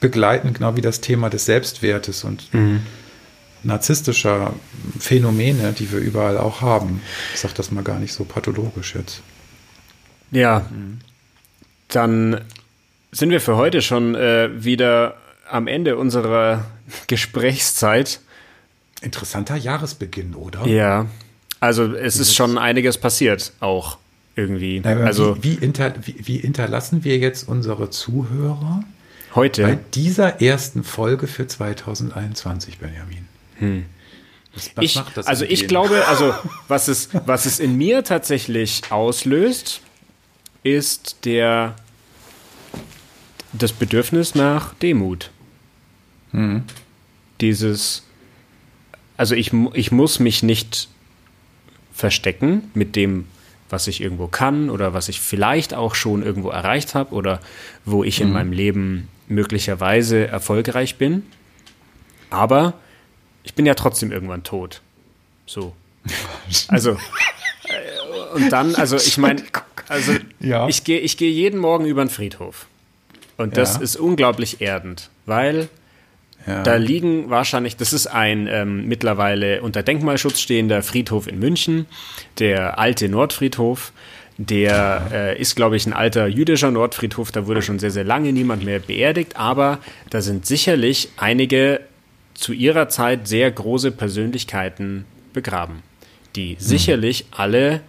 begleiten, genau wie das Thema des Selbstwertes und mhm. narzisstischer Phänomene, die wir überall auch haben. Ich sage das mal gar nicht so pathologisch jetzt. Ja, mhm. dann sind wir für heute schon äh, wieder am Ende unserer Gesprächszeit. Interessanter Jahresbeginn, oder? Ja. Also es ist schon einiges passiert, auch irgendwie. Na, also wie, wie, hinter, wie, wie, hinterlassen wir jetzt unsere Zuhörer heute bei dieser ersten Folge für 2021, Benjamin? Hm. Was, was ich, also ich glaube, <laughs> also was es, was es in mir tatsächlich auslöst, ist der das Bedürfnis nach Demut. Hm. Dieses, also ich, ich muss mich nicht verstecken mit dem, was ich irgendwo kann oder was ich vielleicht auch schon irgendwo erreicht habe oder wo ich in mhm. meinem Leben möglicherweise erfolgreich bin. Aber ich bin ja trotzdem irgendwann tot. So. <laughs> Also, äh, und dann, also ich meine, also ja. ich gehe ich geh jeden Morgen über den Friedhof. Und das ja. ist unglaublich erdend, weil ja. da liegen wahrscheinlich, das ist ein ähm, mittlerweile unter Denkmalschutz stehender Friedhof in München, der alte Nordfriedhof. Der äh, ist, glaube ich, ein alter jüdischer Nordfriedhof. Da wurde schon sehr, sehr lange niemand mehr beerdigt. Aber da sind sicherlich einige zu ihrer Zeit sehr große Persönlichkeiten begraben, die mhm. sicherlich alle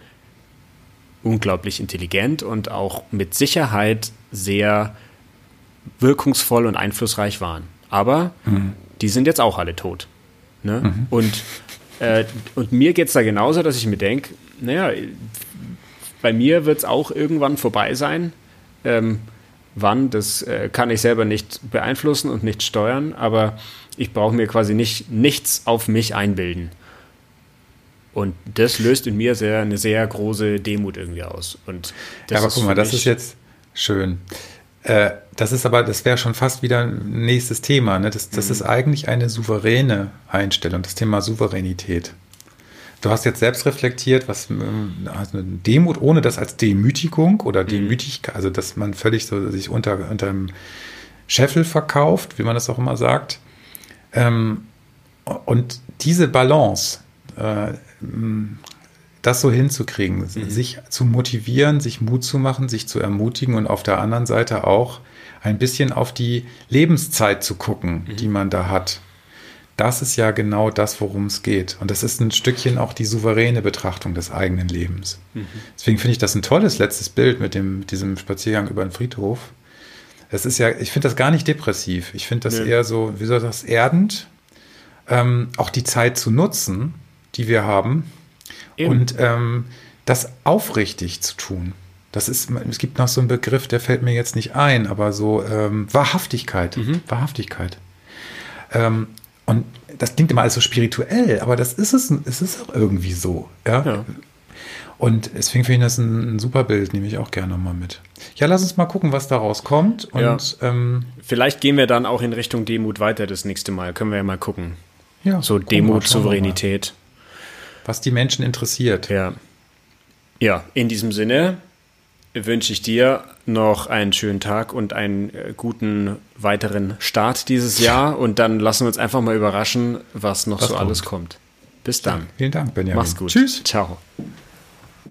unglaublich intelligent und auch mit Sicherheit sehr wirkungsvoll und einflussreich waren. Aber mhm. die sind jetzt auch alle tot. Ne? Mhm. Und, äh, und mir geht es da genauso, dass ich mir denke, naja, bei mir wird es auch irgendwann vorbei sein. Ähm, wann, das äh, kann ich selber nicht beeinflussen und nicht steuern, aber ich brauche mir quasi nicht nichts auf mich einbilden. Und das löst in mir sehr, eine sehr große Demut irgendwie aus. Und das ja, aber guck mal, das ist jetzt schön. Äh, das ist aber, das wäre schon fast wieder ein nächstes Thema. Ne? Das, das mhm. ist eigentlich eine souveräne Einstellung, das Thema Souveränität. Du hast jetzt selbst reflektiert, was also Demut, ohne das als Demütigung oder mhm. Demütigkeit, also dass man völlig so sich unter, unter einem Scheffel verkauft, wie man das auch immer sagt. Ähm, und diese Balance, äh, das so hinzukriegen, mhm. sich zu motivieren, sich Mut zu machen, sich zu ermutigen und auf der anderen Seite auch ein bisschen auf die Lebenszeit zu gucken, mhm. die man da hat. Das ist ja genau das, worum es geht. Und das ist ein Stückchen auch die souveräne Betrachtung des eigenen Lebens. Mhm. Deswegen finde ich das ein tolles letztes Bild mit dem, diesem Spaziergang über den Friedhof. Es ist ja, ich finde das gar nicht depressiv. Ich finde das nee. eher so, wie soll das, erdend. ähm, auch die Zeit zu nutzen, die wir haben Eben. und ähm, das aufrichtig zu tun. Das ist, es gibt noch so einen Begriff, der fällt mir jetzt nicht ein, aber so ähm, Wahrhaftigkeit. Mhm. Wahrhaftigkeit. Ähm, und das klingt immer alles so spirituell, aber das ist es, es ist auch irgendwie so. Ja. ja. Und deswegen finde ich das ein, ein, super Bild, nehme ich auch gerne mal mit. Ja, lass uns mal gucken, was daraus kommt. Und, ja. ähm, Vielleicht gehen wir dann auch in Richtung Demut weiter das nächste Mal. Können wir ja mal gucken. Ja, so Demut, Souveränität. Was die Menschen interessiert. Ja. Ja, in diesem Sinne wünsche ich dir noch einen schönen Tag und einen äh, guten weiteren Start dieses Jahr. Und dann lassen wir uns einfach mal überraschen, was noch was so kommt. alles kommt. Bis dann. Ja, vielen Dank, Benjamin. Mach's gut. Tschüss. Ciao.